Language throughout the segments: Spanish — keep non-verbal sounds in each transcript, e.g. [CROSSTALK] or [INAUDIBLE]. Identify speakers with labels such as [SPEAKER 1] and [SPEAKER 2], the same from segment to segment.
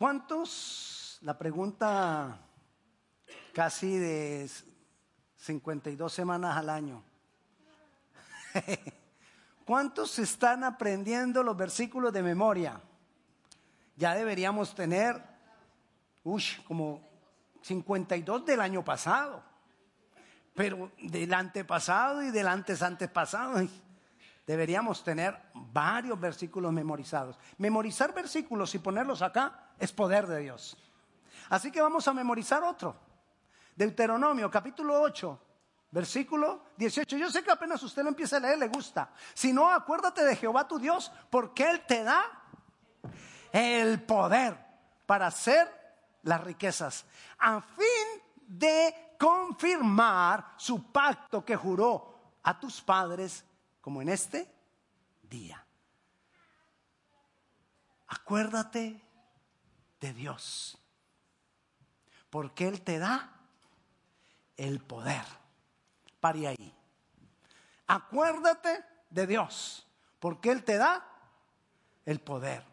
[SPEAKER 1] ¿Cuántos, la pregunta casi de 52 semanas al año, [LAUGHS] ¿cuántos están aprendiendo los versículos de memoria? Ya deberíamos tener, uy, como 52 del año pasado, pero del antepasado y del antes antepasado. Deberíamos tener varios versículos memorizados. Memorizar versículos y ponerlos acá es poder de Dios. Así que vamos a memorizar otro. Deuteronomio capítulo 8, versículo 18. Yo sé que apenas usted lo empieza a leer, le gusta. Si no, acuérdate de Jehová tu Dios, porque Él te da el poder para hacer las riquezas, a fin de confirmar su pacto que juró a tus padres como en este día. Acuérdate de Dios, porque Él te da el poder. Pare ahí. Acuérdate de Dios, porque Él te da el poder.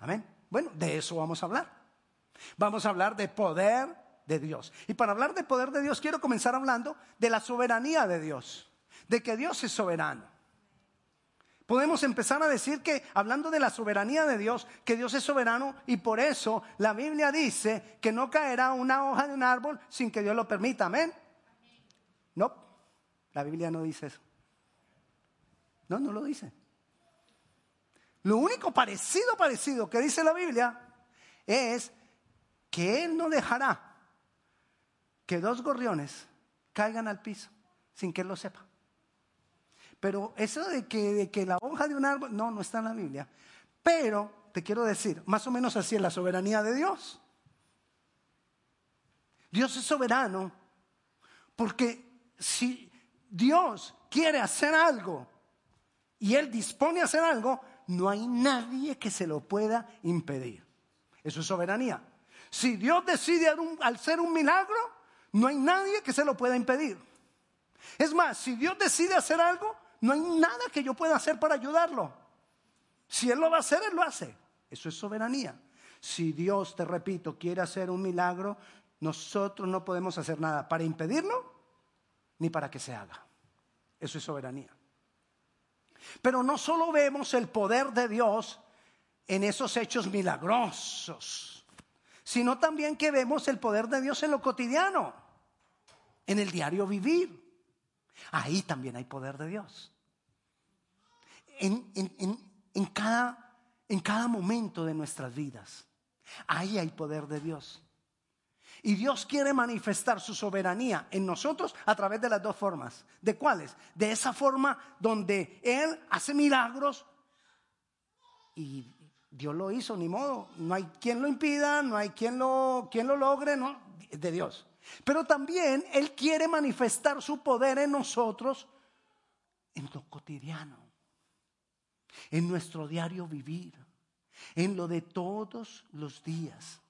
[SPEAKER 1] Amén. Bueno, de eso vamos a hablar. Vamos a hablar de poder de Dios. Y para hablar de poder de Dios, quiero comenzar hablando de la soberanía de Dios, de que Dios es soberano. Podemos empezar a decir que, hablando de la soberanía de Dios, que Dios es soberano y por eso la Biblia dice que no caerá una hoja de un árbol sin que Dios lo permita. Amén. No, la Biblia no dice eso. No, no lo dice. Lo único parecido, parecido que dice la Biblia es que Él no dejará que dos gorriones caigan al piso sin que Él lo sepa. Pero eso de que, de que la hoja de un árbol, no, no está en la Biblia. Pero te quiero decir, más o menos así es la soberanía de Dios. Dios es soberano porque si Dios quiere hacer algo y Él dispone a hacer algo, no hay nadie que se lo pueda impedir. Eso es soberanía. Si Dios decide hacer un milagro, no hay nadie que se lo pueda impedir. Es más, si Dios decide hacer algo, no hay nada que yo pueda hacer para ayudarlo. Si Él lo va a hacer, Él lo hace. Eso es soberanía. Si Dios, te repito, quiere hacer un milagro, nosotros no podemos hacer nada para impedirlo ni para que se haga. Eso es soberanía. Pero no solo vemos el poder de Dios en esos hechos milagrosos, sino también que vemos el poder de Dios en lo cotidiano, en el diario vivir. Ahí también hay poder de Dios. En, en, cada, en cada momento de nuestras vidas, ahí hay poder de Dios. Y Dios quiere manifestar su soberanía en nosotros a través de las dos formas. ¿De cuáles? De esa forma donde Él hace milagros y Dios lo hizo, ni modo. No hay quien lo impida, no hay quien lo, quien lo logre, no, de Dios. Pero también Él quiere manifestar su poder en nosotros en lo cotidiano, en nuestro diario vivir, en lo de todos los días.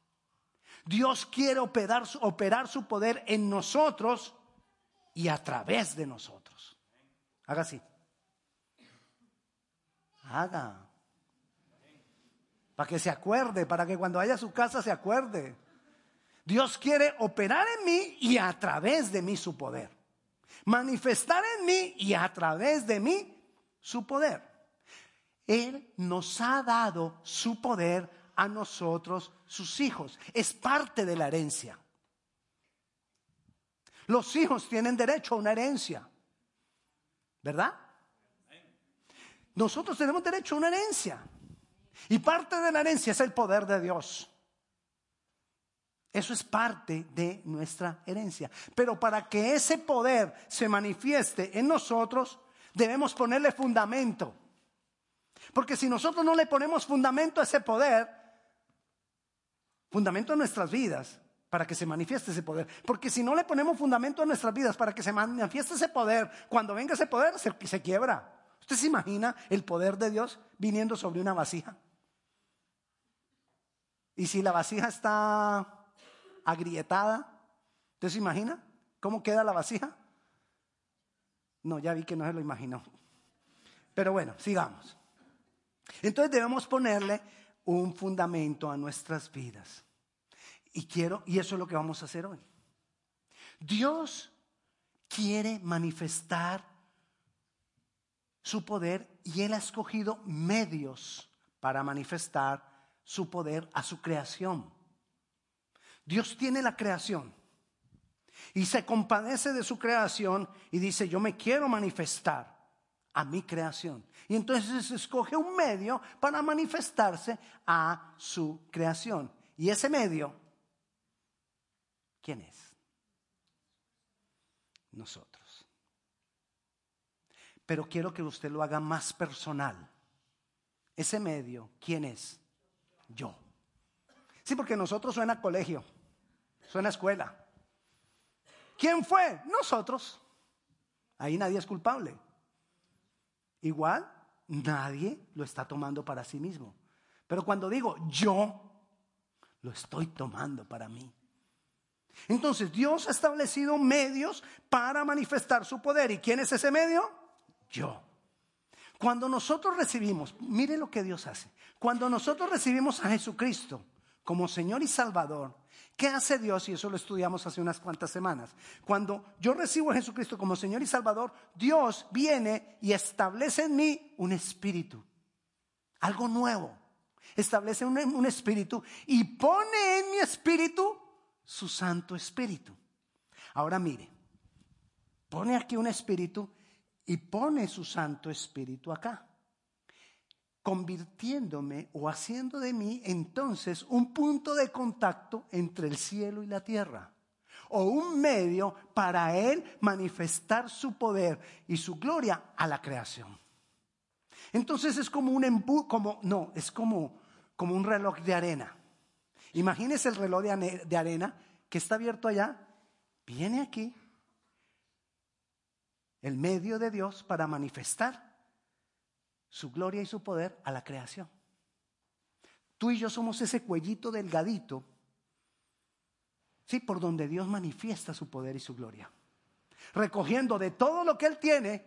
[SPEAKER 1] Dios quiere operar, operar su poder en nosotros y a través de nosotros. Haga así. Haga. Para que se acuerde, para que cuando vaya a su casa se acuerde. Dios quiere operar en mí y a través de mí su poder. Manifestar en mí y a través de mí su poder. Él nos ha dado su poder a nosotros, sus hijos. Es parte de la herencia. Los hijos tienen derecho a una herencia. ¿Verdad? Nosotros tenemos derecho a una herencia. Y parte de la herencia es el poder de Dios. Eso es parte de nuestra herencia. Pero para que ese poder se manifieste en nosotros, debemos ponerle fundamento. Porque si nosotros no le ponemos fundamento a ese poder, fundamento a nuestras vidas para que se manifieste ese poder. Porque si no le ponemos fundamento a nuestras vidas para que se manifieste ese poder, cuando venga ese poder se, se quiebra. ¿Usted se imagina el poder de Dios viniendo sobre una vasija? Y si la vasija está agrietada, ¿usted se imagina cómo queda la vasija? No, ya vi que no se lo imaginó. Pero bueno, sigamos. Entonces debemos ponerle un fundamento a nuestras vidas. Y quiero, y eso es lo que vamos a hacer hoy. Dios quiere manifestar su poder y Él ha escogido medios para manifestar su poder a su creación. Dios tiene la creación y se compadece de su creación y dice, yo me quiero manifestar a mi creación. Y entonces escoge un medio para manifestarse a su creación. Y ese medio, ¿quién es? Nosotros. Pero quiero que usted lo haga más personal. Ese medio, ¿quién es? Yo. Sí, porque nosotros suena colegio, suena escuela. ¿Quién fue? Nosotros. Ahí nadie es culpable. Igual, nadie lo está tomando para sí mismo. Pero cuando digo yo, lo estoy tomando para mí. Entonces Dios ha establecido medios para manifestar su poder. ¿Y quién es ese medio? Yo. Cuando nosotros recibimos, mire lo que Dios hace. Cuando nosotros recibimos a Jesucristo como Señor y Salvador, ¿Qué hace Dios? Y eso lo estudiamos hace unas cuantas semanas. Cuando yo recibo a Jesucristo como Señor y Salvador, Dios viene y establece en mí un espíritu, algo nuevo. Establece un, un espíritu y pone en mi espíritu su Santo Espíritu. Ahora mire, pone aquí un espíritu y pone su Santo Espíritu acá convirtiéndome o haciendo de mí entonces un punto de contacto entre el cielo y la tierra, o un medio para Él manifestar su poder y su gloria a la creación. Entonces es como un embu como no, es como, como un reloj de arena. Imagínese el reloj de, de arena que está abierto allá, viene aquí el medio de Dios para manifestar su gloria y su poder a la creación. Tú y yo somos ese cuellito delgadito, sí, por donde Dios manifiesta su poder y su gloria. Recogiendo de todo lo que Él tiene,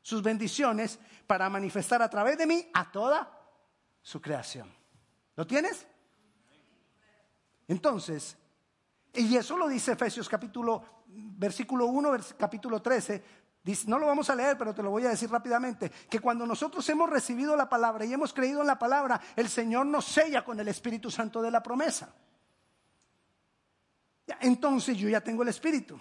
[SPEAKER 1] sus bendiciones, para manifestar a través de mí a toda su creación. ¿Lo tienes? Entonces, y eso lo dice Efesios capítulo, versículo 1, capítulo 13, no lo vamos a leer, pero te lo voy a decir rápidamente, que cuando nosotros hemos recibido la palabra y hemos creído en la palabra, el Señor nos sella con el Espíritu Santo de la promesa. Entonces yo ya tengo el Espíritu.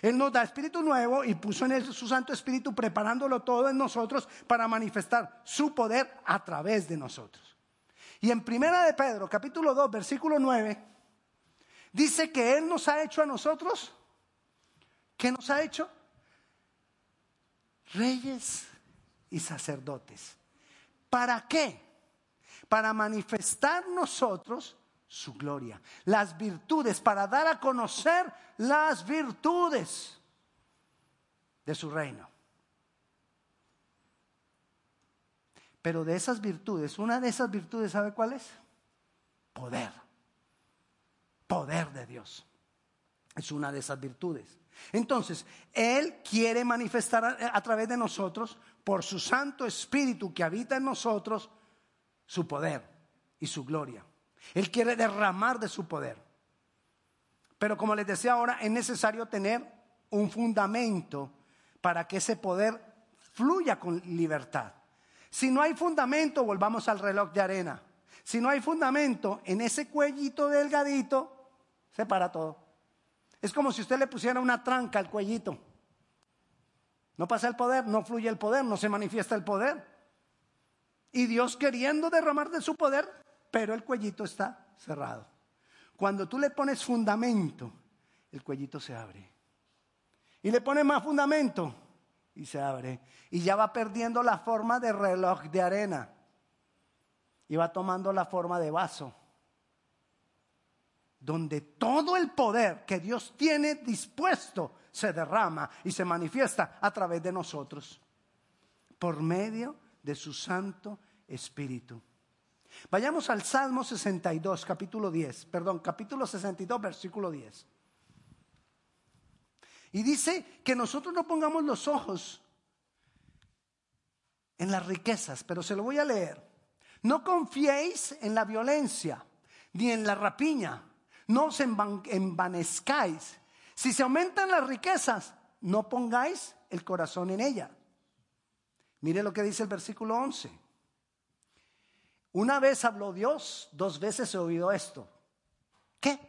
[SPEAKER 1] Él nos da Espíritu nuevo y puso en él su Santo Espíritu preparándolo todo en nosotros para manifestar su poder a través de nosotros. Y en Primera de Pedro, capítulo 2, versículo 9, dice que Él nos ha hecho a nosotros, ¿qué nos ha hecho? Reyes y sacerdotes. ¿Para qué? Para manifestar nosotros su gloria, las virtudes, para dar a conocer las virtudes de su reino. Pero de esas virtudes, una de esas virtudes, ¿sabe cuál es? Poder. Poder de Dios. Es una de esas virtudes. Entonces, Él quiere manifestar a, través de nosotros, por su Santo Espíritu que habita en nosotros, su poder y su gloria. Él quiere derramar de su poder. Pero como les decía ahora, es necesario tener un fundamento para que ese poder fluya con libertad. Si no hay fundamento, volvamos al reloj de arena. Si no hay fundamento en ese cuellito delgadito, se para todo. Es como si usted le pusiera una tranca al cuellito. No pasa el poder, no fluye el poder, no se manifiesta el poder. Y Dios queriendo derramar de su poder, pero el cuellito está cerrado. Cuando tú le pones fundamento, el cuellito se abre. Y le pones más fundamento y se abre. Y ya va perdiendo la forma de reloj de arena. Y va tomando la forma de vaso donde todo el poder que Dios tiene dispuesto se derrama y se manifiesta a través de nosotros, por medio de su Santo Espíritu. Vayamos al Salmo 62, capítulo 10, perdón, capítulo 62, versículo 10. Y dice que nosotros no pongamos los ojos en las riquezas, pero se lo voy a leer. No confiéis en la violencia, ni en la rapiña. No os envanezcáis. Si se aumentan las riquezas, no pongáis el corazón en ella. Mire lo que dice el versículo 11. Una vez habló Dios, dos veces he oído esto. ¿Qué?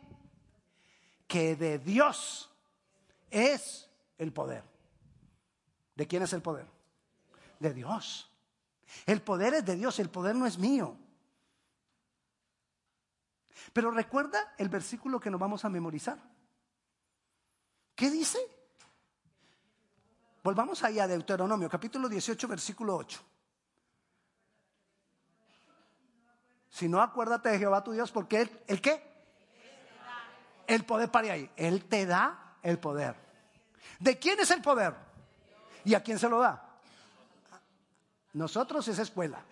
[SPEAKER 1] Que de Dios es el poder. ¿De quién es el poder? De Dios. El poder es de Dios, el poder no es mío. Pero recuerda el versículo que nos vamos a memorizar. ¿Qué dice? Volvamos ahí a Deuteronomio, capítulo 18, versículo 8. Si no, acuérdate de Jehová tu Dios, porque Él, ¿el qué? El poder para ahí. Él te da el poder. ¿De quién es el poder? ¿Y a quién se lo da? Nosotros es escuela.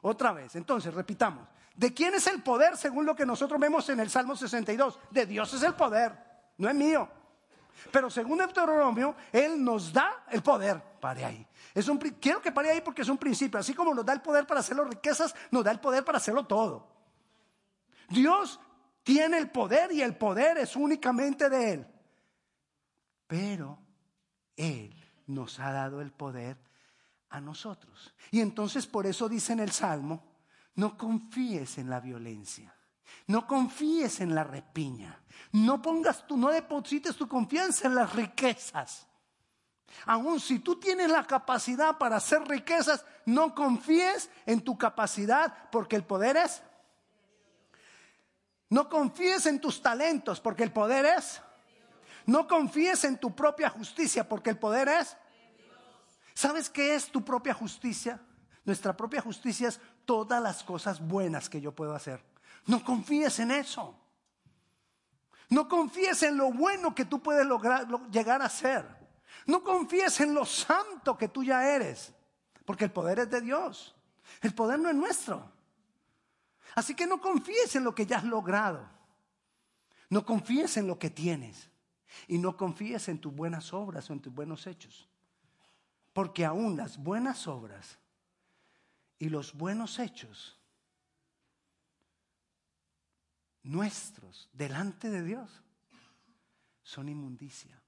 [SPEAKER 1] Otra vez, entonces, repitamos. ¿De quién es el poder según lo que nosotros vemos en el Salmo 62? De Dios es el poder, no es mío. Pero según Deuteronomio, Él nos da el poder. Pare ahí. Es un, quiero que pare ahí porque es un principio. Así como nos da el poder para hacer las riquezas, nos da el poder para hacerlo todo. Dios tiene el poder y el poder es únicamente de Él. Pero Él nos ha dado el poder a nosotros. Y entonces por eso dice en el Salmo, no confíes en la violencia, no confíes en la repiña, no pongas tu, no deposites tu confianza en las riquezas. Aun si tú tienes la capacidad para hacer riquezas, no confíes en tu capacidad porque el poder es. No confíes en tus talentos porque el poder es. No confíes en tu propia justicia porque el poder es. ¿Sabes qué es tu propia justicia? Nuestra propia justicia es todas las cosas buenas que yo puedo hacer. No confíes en eso. No confíes en lo bueno que tú puedes lograr, llegar a ser. No confíes en lo santo que tú ya eres. Porque el poder es de Dios. El poder no es nuestro. Así que no confíes en lo que ya has logrado. No confíes en lo que tienes. Y no confíes en tus buenas obras o en tus buenos hechos. Porque aún las buenas obras y los buenos hechos nuestros delante de Dios son inmundicia.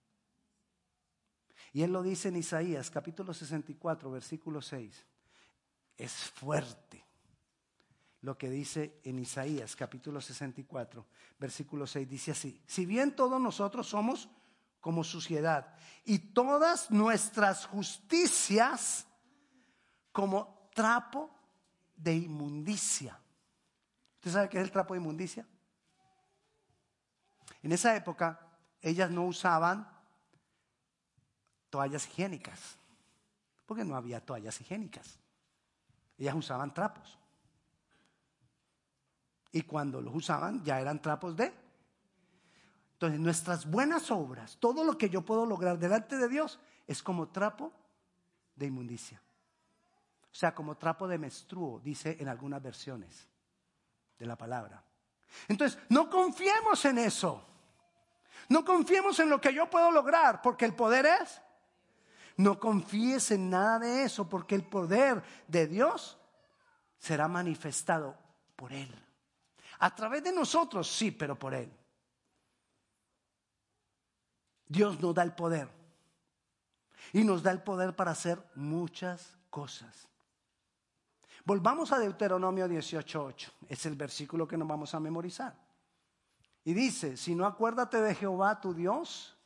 [SPEAKER 1] Y él lo dice en Isaías capítulo 64, versículo 6. Es fuerte lo que dice en Isaías capítulo 64, versículo 6. Dice así, si bien todos nosotros somos como suciedad y todas nuestras justicias como trapo de inmundicia. ¿Usted sabe qué es el trapo de inmundicia? En esa época ellas no usaban toallas higiénicas, porque no había toallas higiénicas. Ellas usaban trapos. Y cuando los usaban ya eran trapos de entonces, nuestras buenas obras, todo lo que yo puedo lograr delante de Dios, es como trapo de inmundicia. O sea, como trapo de menstruo, dice en algunas versiones de la palabra. Entonces, no confiemos en eso. No confiemos en lo que yo puedo lograr, porque el poder es. No confíes en nada de eso, porque el poder de Dios será manifestado por Él. A través de nosotros, sí, pero por Él. Dios nos da el poder. Y nos da el poder para hacer muchas cosas. Volvamos a Deuteronomio 18.8. Es el versículo que nos vamos a memorizar. Y dice, si no acuérdate de Jehová tu Dios,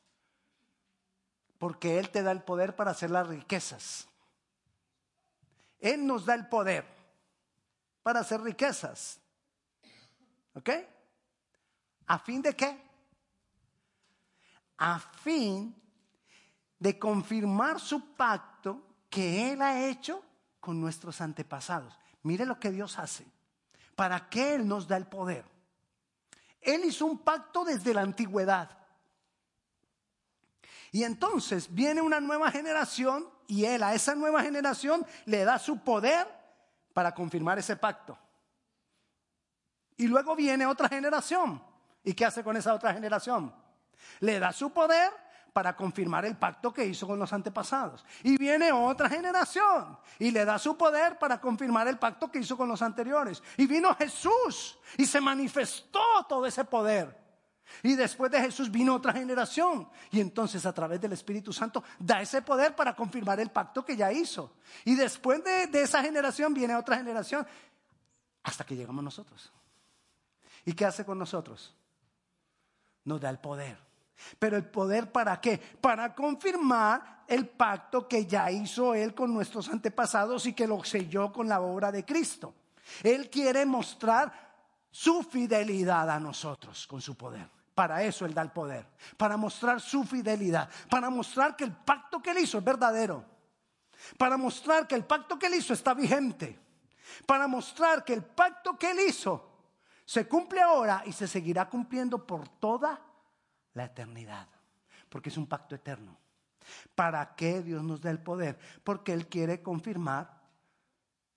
[SPEAKER 1] porque Él te da el poder para hacer las riquezas. Él nos da el poder para hacer riquezas. ¿Ok? ¿A fin de qué? a fin de confirmar su pacto que Él ha hecho con nuestros antepasados. Mire lo que Dios hace. ¿Para qué Él nos da el poder? Él hizo un pacto desde la antigüedad. Y entonces viene una nueva generación y Él a esa nueva generación le da su poder para confirmar ese pacto. Y luego viene otra generación. ¿Y qué hace con esa otra generación? Le da su poder para confirmar el pacto que hizo con los antepasados. Y viene otra generación y le da su poder para confirmar el pacto que hizo con los anteriores. Y vino Jesús y se manifestó todo ese poder. Y después de Jesús vino otra generación. Y entonces a través del Espíritu Santo da ese poder para confirmar el pacto que ya hizo. Y después de, de esa generación viene otra generación hasta que llegamos nosotros. ¿Y qué hace con nosotros? Nos da el poder. Pero el poder para qué? Para confirmar el pacto que ya hizo Él con nuestros antepasados y que lo selló con la obra de Cristo. Él quiere mostrar su fidelidad a nosotros con su poder. Para eso Él da el poder. Para mostrar su fidelidad. Para mostrar que el pacto que Él hizo es verdadero. Para mostrar que el pacto que Él hizo está vigente. Para mostrar que el pacto que Él hizo se cumple ahora y se seguirá cumpliendo por toda la eternidad. Porque es un pacto eterno. ¿Para qué Dios nos da el poder? Porque Él quiere confirmar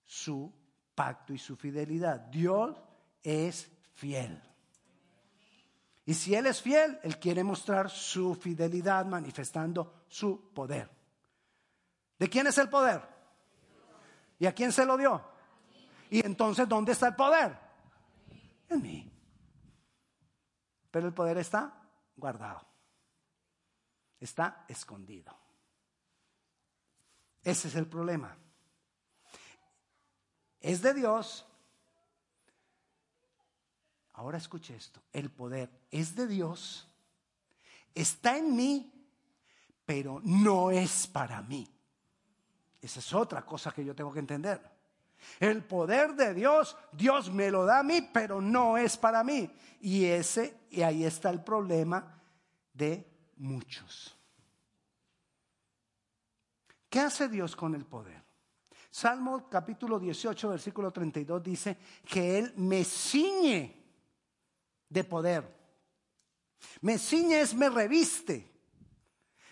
[SPEAKER 1] su pacto y su fidelidad. Dios es fiel. Y si Él es fiel, Él quiere mostrar su fidelidad manifestando su poder. ¿De quién es el poder? ¿Y a quién se lo dio? Y entonces, ¿dónde está el poder? En mí. Pero el poder está guardado. Está escondido. Ese es el problema. Es de Dios. Ahora escuche esto. El poder es de Dios. Está en mí, pero no es para mí. Esa es otra cosa que yo tengo que entender. El poder de Dios, Dios me lo da a mí, pero no es para mí. Y ese, y ahí está el problema de muchos. ¿Qué hace Dios con el poder? Salmo capítulo 18, versículo 32 dice que Él me ciñe de poder. Me ciñe es me reviste.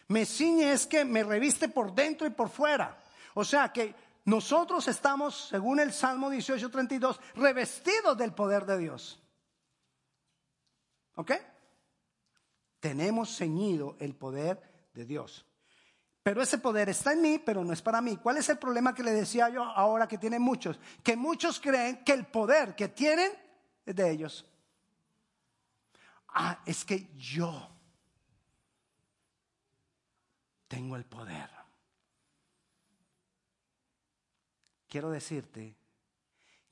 [SPEAKER 1] Me ciñe es que me reviste por dentro y por fuera. O sea que nosotros estamos, según el Salmo 18:32, revestidos del poder de Dios. ¿Ok? Tenemos ceñido el poder de Dios. Pero ese poder está en mí, pero no es para mí. ¿Cuál es el problema que le decía yo ahora que tienen muchos? Que muchos creen que el poder que tienen es de ellos. Ah, es que yo tengo el poder. Quiero decirte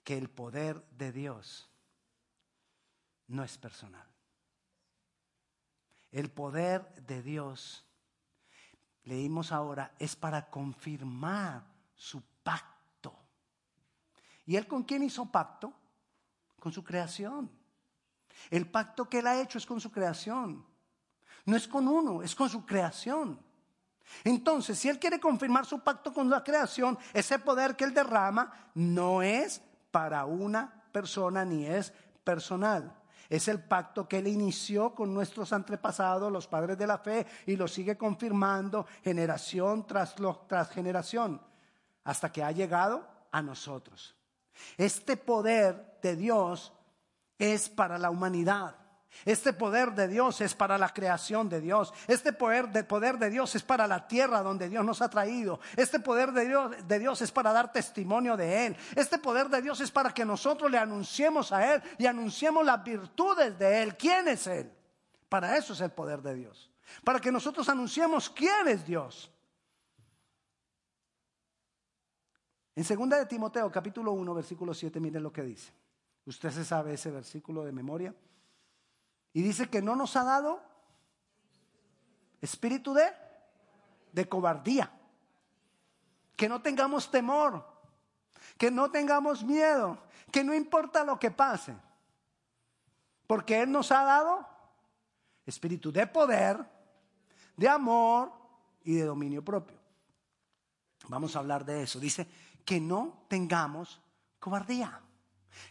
[SPEAKER 1] que el poder de Dios no es personal. El poder de Dios, leímos ahora, es para confirmar su pacto. ¿Y él con quién hizo pacto? Con su creación. El pacto que él ha hecho es con su creación. No es con uno, es con su creación. Entonces, si Él quiere confirmar su pacto con la creación, ese poder que Él derrama no es para una persona ni es personal. Es el pacto que Él inició con nuestros antepasados, los padres de la fe, y lo sigue confirmando generación tras, tras generación, hasta que ha llegado a nosotros. Este poder de Dios es para la humanidad. Este poder de Dios es para la creación de Dios. Este poder de, poder de Dios es para la tierra donde Dios nos ha traído. Este poder de Dios, es para dar testimonio de Él. Este poder de Dios es para que nosotros le anunciemos a Él y anunciemos las virtudes de Él. ¿Quién es Él? Para eso es el poder de Dios. Para que nosotros anunciemos quién es Dios. En 2 de Timoteo capítulo 1 versículo 7 miren lo que dice. Usted se sabe ese versículo de memoria. Y dice que no nos ha dado espíritu de, de cobardía. Que no tengamos temor. Que no tengamos miedo. Que no importa lo que pase. Porque Él nos ha dado espíritu de poder, de amor y de dominio propio. Vamos a hablar de eso. Dice que no tengamos cobardía.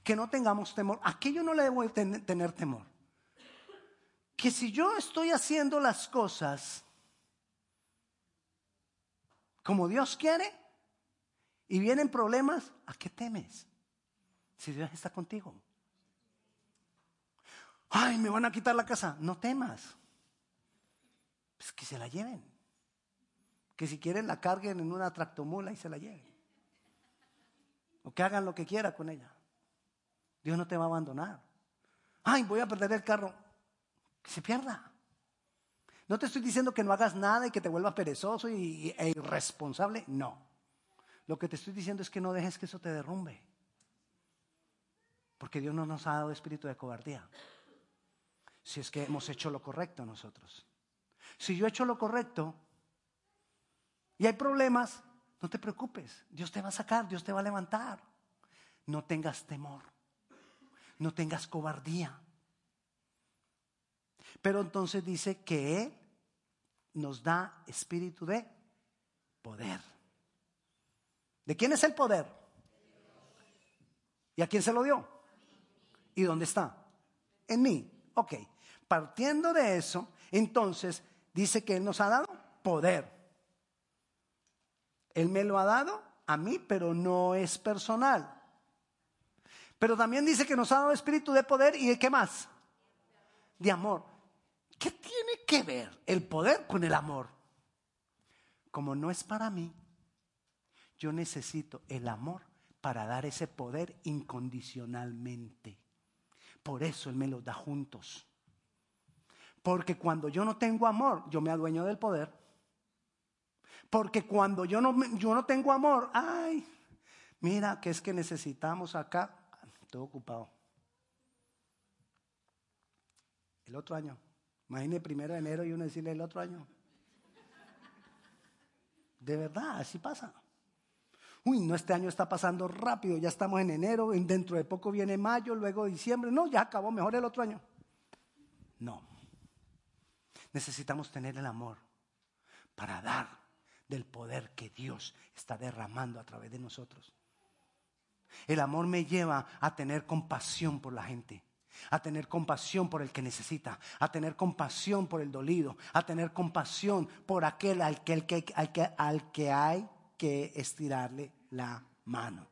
[SPEAKER 1] Que no tengamos temor. ¿A qué yo no le debo tener temor? Que si yo estoy haciendo las cosas como Dios quiere y vienen problemas, ¿a qué temes? Si Dios está contigo. Ay, me van a quitar la casa. No temas. Pues que se la lleven. Que si quieren la carguen en una tractomula y se la lleven. O que hagan lo que quiera con ella. Dios no te va a abandonar. Ay, voy a perder el carro. Que se pierda. No te estoy diciendo que no hagas nada y que te vuelvas perezoso y, e irresponsable. No. Lo que te estoy diciendo es que no dejes que eso te derrumbe. Porque Dios no nos ha dado espíritu de cobardía. Si es que hemos hecho lo correcto nosotros. Si yo he hecho lo correcto y hay problemas, no te preocupes. Dios te va a sacar, Dios te va a levantar. No tengas temor. No tengas cobardía. Pero entonces dice que Él nos da espíritu de poder. ¿De quién es el poder? ¿Y a quién se lo dio? ¿Y dónde está? En mí. Ok. Partiendo de eso, entonces dice que Él nos ha dado poder. Él me lo ha dado a mí, pero no es personal. Pero también dice que nos ha dado espíritu de poder y de qué más? De amor. ¿Qué tiene que ver el poder con el amor? Como no es para mí, yo necesito el amor para dar ese poder incondicionalmente. Por eso Él me lo da juntos. Porque cuando yo no tengo amor, yo me adueño del poder. Porque cuando yo no, yo no tengo amor, ay, mira, que es que necesitamos acá, estoy ocupado. El otro año. Imagine primero de enero y uno decirle el otro año. De verdad, así pasa. Uy, no, este año está pasando rápido, ya estamos en enero, dentro de poco viene mayo, luego diciembre, no, ya acabó, mejor el otro año. No. Necesitamos tener el amor para dar del poder que Dios está derramando a través de nosotros. El amor me lleva a tener compasión por la gente a tener compasión por el que necesita, a tener compasión por el dolido, a tener compasión por aquel al que, al que, hay que estirarle la mano.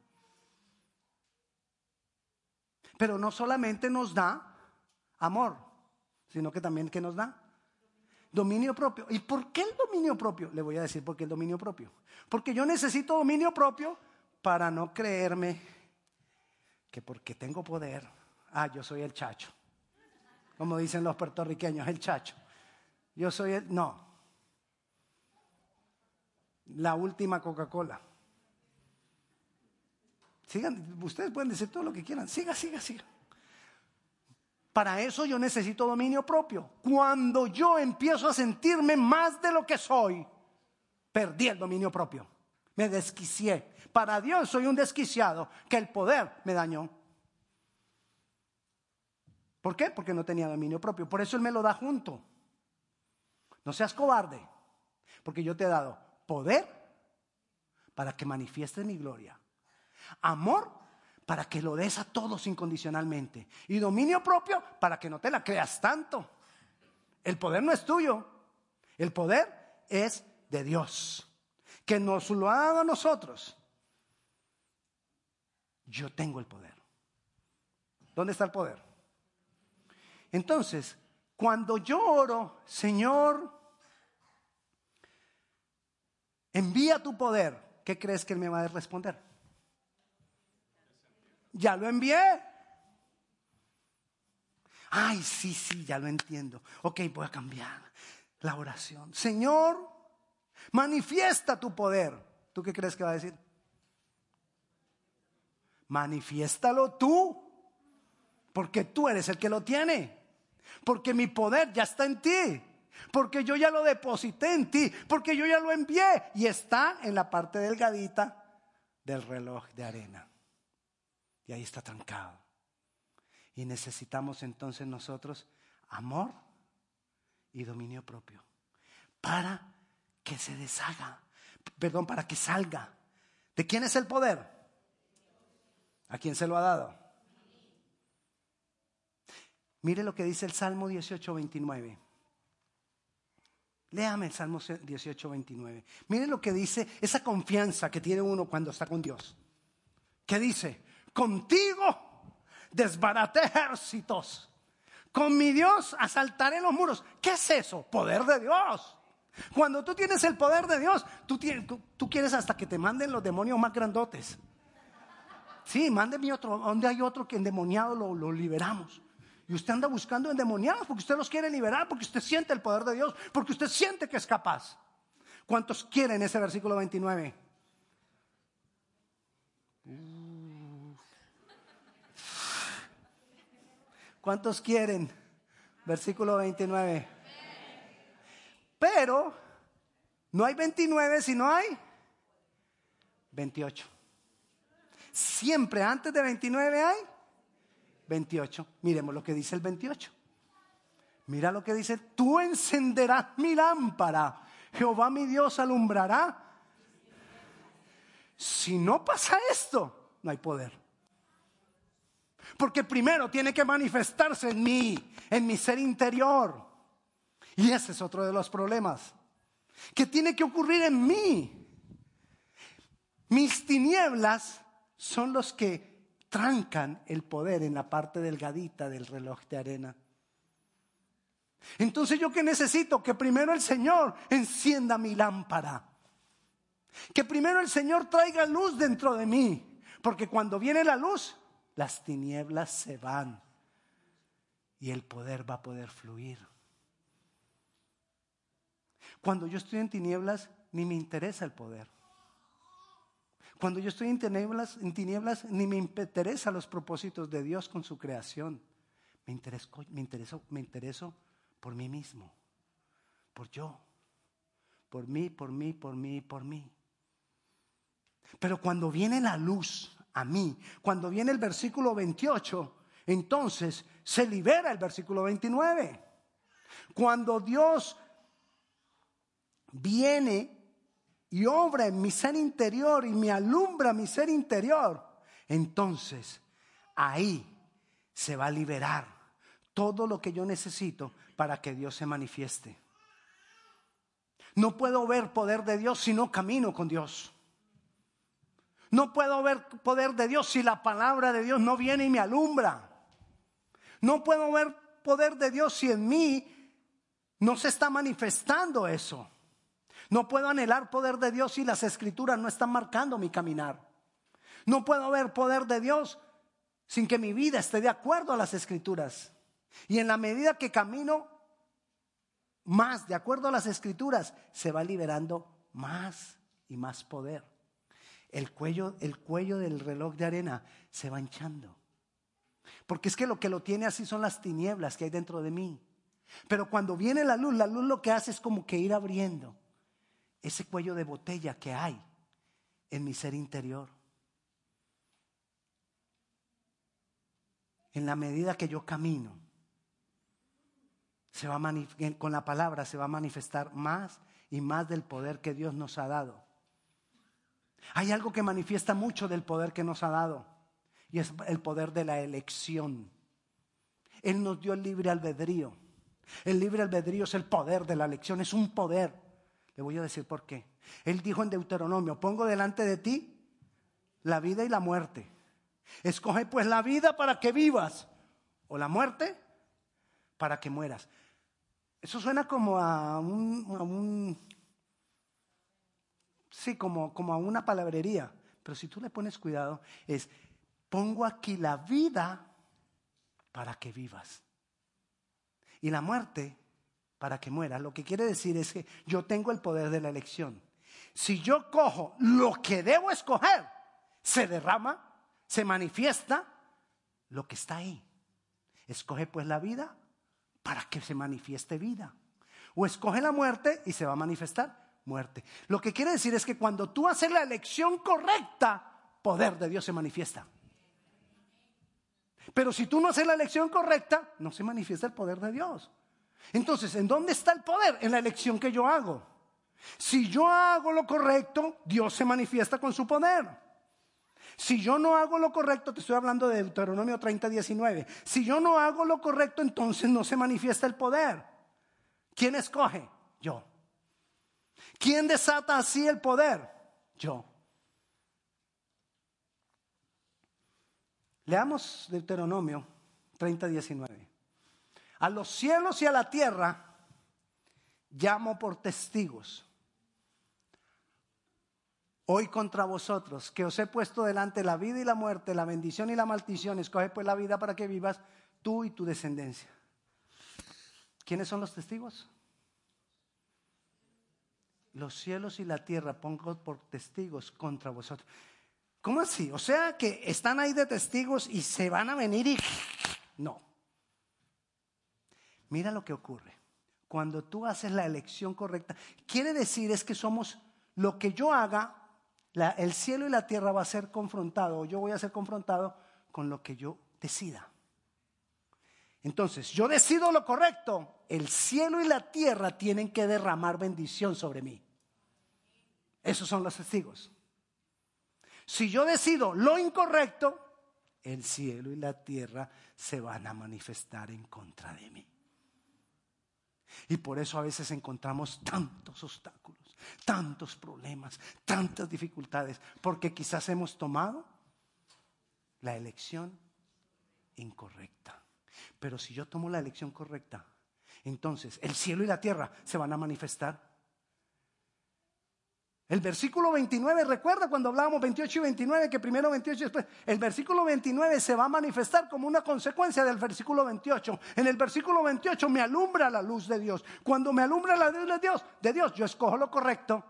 [SPEAKER 1] Pero no solamente nos da amor, sino que también que nos da dominio propio. ¿Y por qué el dominio propio? Le voy a decir por qué el dominio propio. Porque yo necesito dominio propio para no creerme que porque tengo poder ah, yo soy el chacho. Como dicen los puertorriqueños, el chacho. Yo soy el, no. La última Coca-Cola. Sigan, ustedes pueden decir todo lo que quieran. Siga, siga, siga. Para eso yo necesito dominio propio. Cuando yo empiezo a sentirme más de lo que soy, perdí el dominio propio. Me desquicié. Para Dios soy un desquiciado que el poder me dañó. ¿Por qué? Porque no tenía dominio propio. Por eso Él me lo da junto. No seas cobarde, porque yo te he dado poder para que manifiestes mi gloria. Amor para que lo des a todos incondicionalmente. Y dominio propio para que no te la creas tanto. El poder no es tuyo. El poder es de Dios. Que nos lo ha dado a nosotros. Yo tengo el poder. ¿Dónde está el poder? Entonces, cuando yo oro, Señor, envía tu poder, ¿qué crees que Él me va a responder? Ya lo envié. Ay, sí, sí, ya lo entiendo. Ok, voy a cambiar la oración. Señor, manifiesta tu poder. ¿Tú qué crees que va a decir? Manifiéstalo tú, porque tú eres el que lo tiene. Porque mi poder ya está en ti. Porque yo ya lo deposité en ti. Porque yo ya lo envié. Y está en la parte delgadita del reloj de arena. Y ahí está trancado. Y necesitamos entonces nosotros amor y dominio propio. Para que se deshaga. Perdón, para que salga. ¿De quién es el poder? ¿A quién se lo ha dado? Mire lo que dice el Salmo 18, 29. Léame el Salmo 18, 29. Mire lo que dice esa confianza que tiene uno cuando está con Dios. ¿Qué dice? Contigo desbaraté ejércitos. Con mi Dios asaltaré los muros. ¿Qué es eso? Poder de Dios. Cuando tú tienes el poder de Dios, tú, quieres hasta que te manden los demonios más grandotes. Sí, mándeme otro. Donde hay otro que endemoniado lo liberamos? Y usted anda buscando endemoniados porque usted los quiere liberar, porque usted siente el poder de Dios, porque usted siente que es capaz. ¿Cuántos quieren ese versículo 29? ¿Cuántos quieren? Versículo 29. Pero no hay 29 si no hay 28. Siempre antes de 29 hay 28. Miremos lo que dice el 28. Mira lo que dice, tú encenderás mi lámpara, Jehová mi Dios alumbrará. Si no pasa esto, no hay poder. Porque primero tiene que manifestarse en mí, en mi ser interior. Y ese es otro de los problemas. Que tiene que ocurrir en mí. Mis tinieblas son los que trancan el poder en la parte delgadita del reloj de arena. Entonces yo que necesito que primero el Señor encienda mi lámpara. Que primero el Señor traiga luz dentro de mí. Porque cuando viene la luz, las tinieblas se van. Y el poder va a poder fluir. Cuando yo estoy en tinieblas, ni me interesa el poder. Cuando yo estoy en tinieblas, en tinieblas ni me interesa los propósitos de Dios con su creación. Me intereso, me intereso, me intereso por mí mismo, por yo, por mí, por mí, por mí, por mí. Pero cuando viene la luz a mí, cuando viene el versículo 28, entonces se libera el versículo 29. Cuando Dios viene y obra en mi ser interior y me alumbra mi ser interior, entonces ahí se va a liberar todo lo que yo necesito para que Dios se manifieste. No puedo ver poder de Dios si no camino con Dios. No puedo ver poder de Dios si la palabra de Dios no viene y me alumbra. No puedo ver poder de Dios si en mí no se está manifestando eso. No puedo anhelar poder de Dios si las escrituras no están marcando mi caminar. No puedo ver poder de Dios sin que mi vida esté de acuerdo a las escrituras. Y en la medida que camino más de acuerdo a las escrituras, se va liberando más y más poder. El cuello, el cuello del reloj de arena se va hinchando. Porque es que lo que lo tiene así son las tinieblas que hay dentro de mí. Pero cuando viene la luz, la luz lo que hace es como que ir abriendo ese cuello de botella que hay en mi ser interior. En la medida que yo camino, se va con la palabra se va a manifestar más y más del poder que Dios nos ha dado. Hay algo que manifiesta mucho del poder que nos ha dado y es el poder de la elección. Él nos dio el libre albedrío. El libre albedrío es el poder de la elección, es un poder. Le voy a decir por qué. Él dijo en Deuteronomio, pongo delante de ti la vida y la muerte. Escoge pues la vida para que vivas o la muerte para que mueras. Eso suena como a un, sí, como, como a una palabrería. Pero si tú le pones cuidado, es, pongo aquí la vida para que vivas. Y la muerte para que muera. Lo que quiere decir es que yo tengo el poder de la elección. Si yo cojo lo que debo escoger, se derrama, se manifiesta lo que está ahí. Escoge pues la vida para que se manifieste vida. O escoge la muerte y se va a manifestar muerte. Lo que quiere decir es que cuando tú haces la elección correcta, poder de Dios se manifiesta. Pero si tú no haces la elección correcta, no se manifiesta el poder de Dios. Entonces, ¿en dónde está el poder? En la elección que yo hago. Si yo hago lo correcto, Dios se manifiesta con su poder. Si yo no hago lo correcto, te estoy hablando de Deuteronomio 30, 19. Si yo no hago lo correcto, entonces no se manifiesta el poder. ¿Quién escoge? Yo. ¿Quién desata así el poder? Yo. Leamos Deuteronomio 30, 19. A los cielos y a la tierra llamo por testigos hoy contra vosotros, que os he puesto delante la vida y la muerte, la bendición y la maldición. Escoge pues la vida para que vivas tú y tu descendencia. ¿Quiénes son los testigos? Los cielos y la tierra pongo por testigos contra vosotros. ¿Cómo así? O sea que están ahí de testigos y se van a venir y... No. Mira lo que ocurre. Cuando tú haces la elección correcta, quiere decir es que somos lo que yo haga, el cielo y la tierra va a ser confrontado, o yo voy a ser confrontado con lo que yo decida. Entonces, yo decido lo correcto, el cielo y la tierra tienen que derramar bendición sobre mí. Esos son los testigos. Si yo decido lo incorrecto, el cielo y la tierra se van a manifestar en contra de mí. Y por eso a veces encontramos tantos obstáculos, tantos problemas, tantas dificultades, porque quizás hemos tomado la elección incorrecta. Pero si yo tomo la elección correcta, entonces el cielo y la tierra se van a manifestar el versículo 29, recuerda cuando hablábamos 28 y 29, que primero 28 y después, el versículo 29 se va a manifestar como una consecuencia del versículo 28. En el versículo 28 me alumbra la luz de Dios. Cuando me alumbra la luz de Dios, de Dios, yo escojo lo correcto.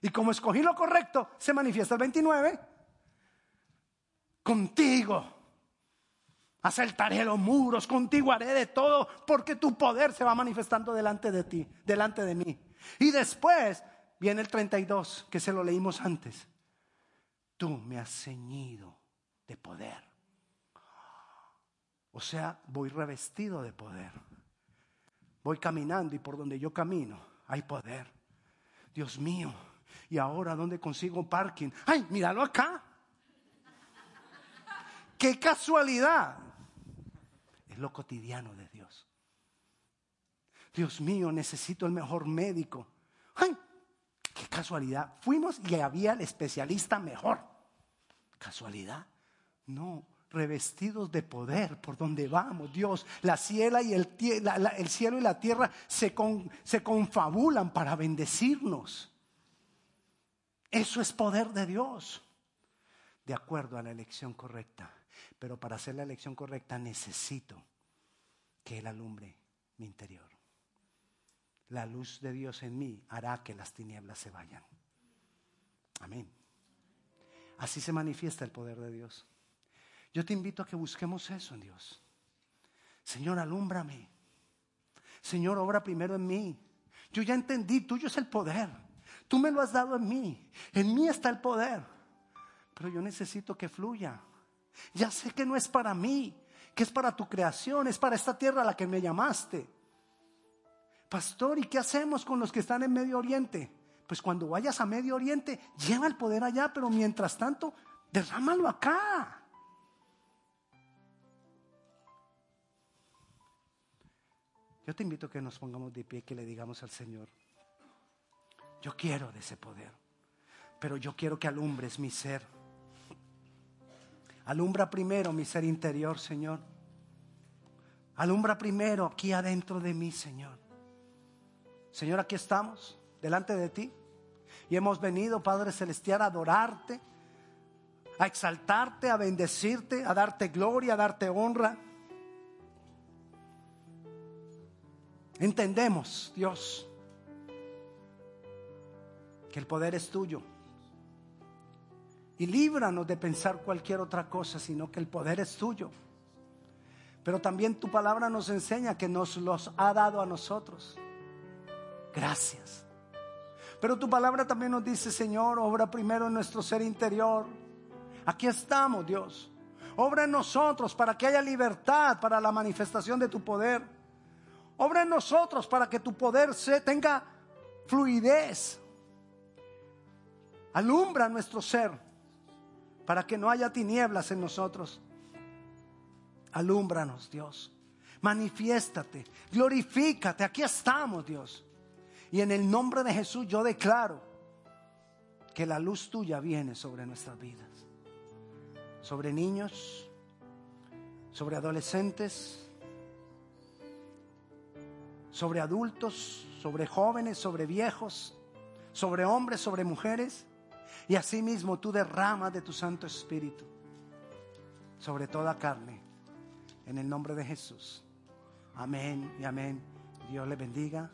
[SPEAKER 1] Y como escogí lo correcto, se manifiesta el 29. Contigo asaltaré los muros, contigo haré de todo, porque tu poder se va manifestando delante de ti, delante de mí. Y después Viene el 32, que se lo leímos antes. Tú me has ceñido de poder. O sea, voy revestido de poder. Voy caminando y por donde yo camino hay poder. Dios mío, ¿y ahora dónde consigo parking? ¡Ay, míralo acá! ¡Qué casualidad! Es lo cotidiano de Dios. Dios mío, necesito el mejor médico. ¡Ay! Qué casualidad. Fuimos y había el especialista mejor. ¿Casualidad? No, revestidos de poder por donde vamos. Dios, la, ciela y el, el cielo y la tierra se, se confabulan para bendecirnos. Eso es poder de Dios, de acuerdo a la elección correcta. Pero para hacer la elección correcta necesito que Él alumbre mi interior la luz de Dios en mí hará que las tinieblas se vayan. Amén. Así se manifiesta el poder de Dios. Yo te invito a que busquemos eso en Dios. Señor, alúmbrame. Señor, obra primero en mí. Yo ya entendí, tuyo es el poder. Tú me lo has dado en mí. En mí está el poder. Pero yo necesito que fluya. Ya sé que no es para mí, que es para tu creación, es para esta tierra a la que me llamaste. Pastor, ¿y qué hacemos con los que están en Medio Oriente? Pues cuando vayas a Medio Oriente, lleva el poder allá, pero mientras tanto, derrámalo acá. Yo te invito a que nos pongamos de pie y que le digamos al Señor, yo quiero de ese poder, pero yo quiero que alumbres mi ser. Alumbra primero mi ser interior, Señor. Alumbra primero aquí adentro de mí, Señor. Señor, aquí estamos delante de ti y hemos venido, Padre Celestial, a adorarte, a exaltarte, a bendecirte, a darte gloria, a darte honra. Entendemos, Dios, que el poder es tuyo. Y líbranos de pensar cualquier otra cosa, sino que el poder es tuyo. Pero también tu palabra nos enseña que nos los ha dado a nosotros. Gracias. Pero tu palabra también nos dice, Señor, obra primero en nuestro ser interior. Aquí estamos, Dios. Obra en nosotros para que haya libertad para la manifestación de tu poder. Obra en nosotros para que tu poder se tenga fluidez. Alumbra nuestro ser para que no haya tinieblas en nosotros. Alúmbranos, Dios. Manifiéstate, glorifícate. Aquí estamos, Dios. Y en el nombre de Jesús yo declaro que la luz tuya viene sobre nuestras vidas, sobre niños, sobre adolescentes, sobre adultos, sobre jóvenes, sobre viejos, sobre hombres, sobre mujeres. Y asimismo tú derramas de tu Santo Espíritu sobre toda carne. En el nombre de Jesús. Amén y amén. Dios le bendiga.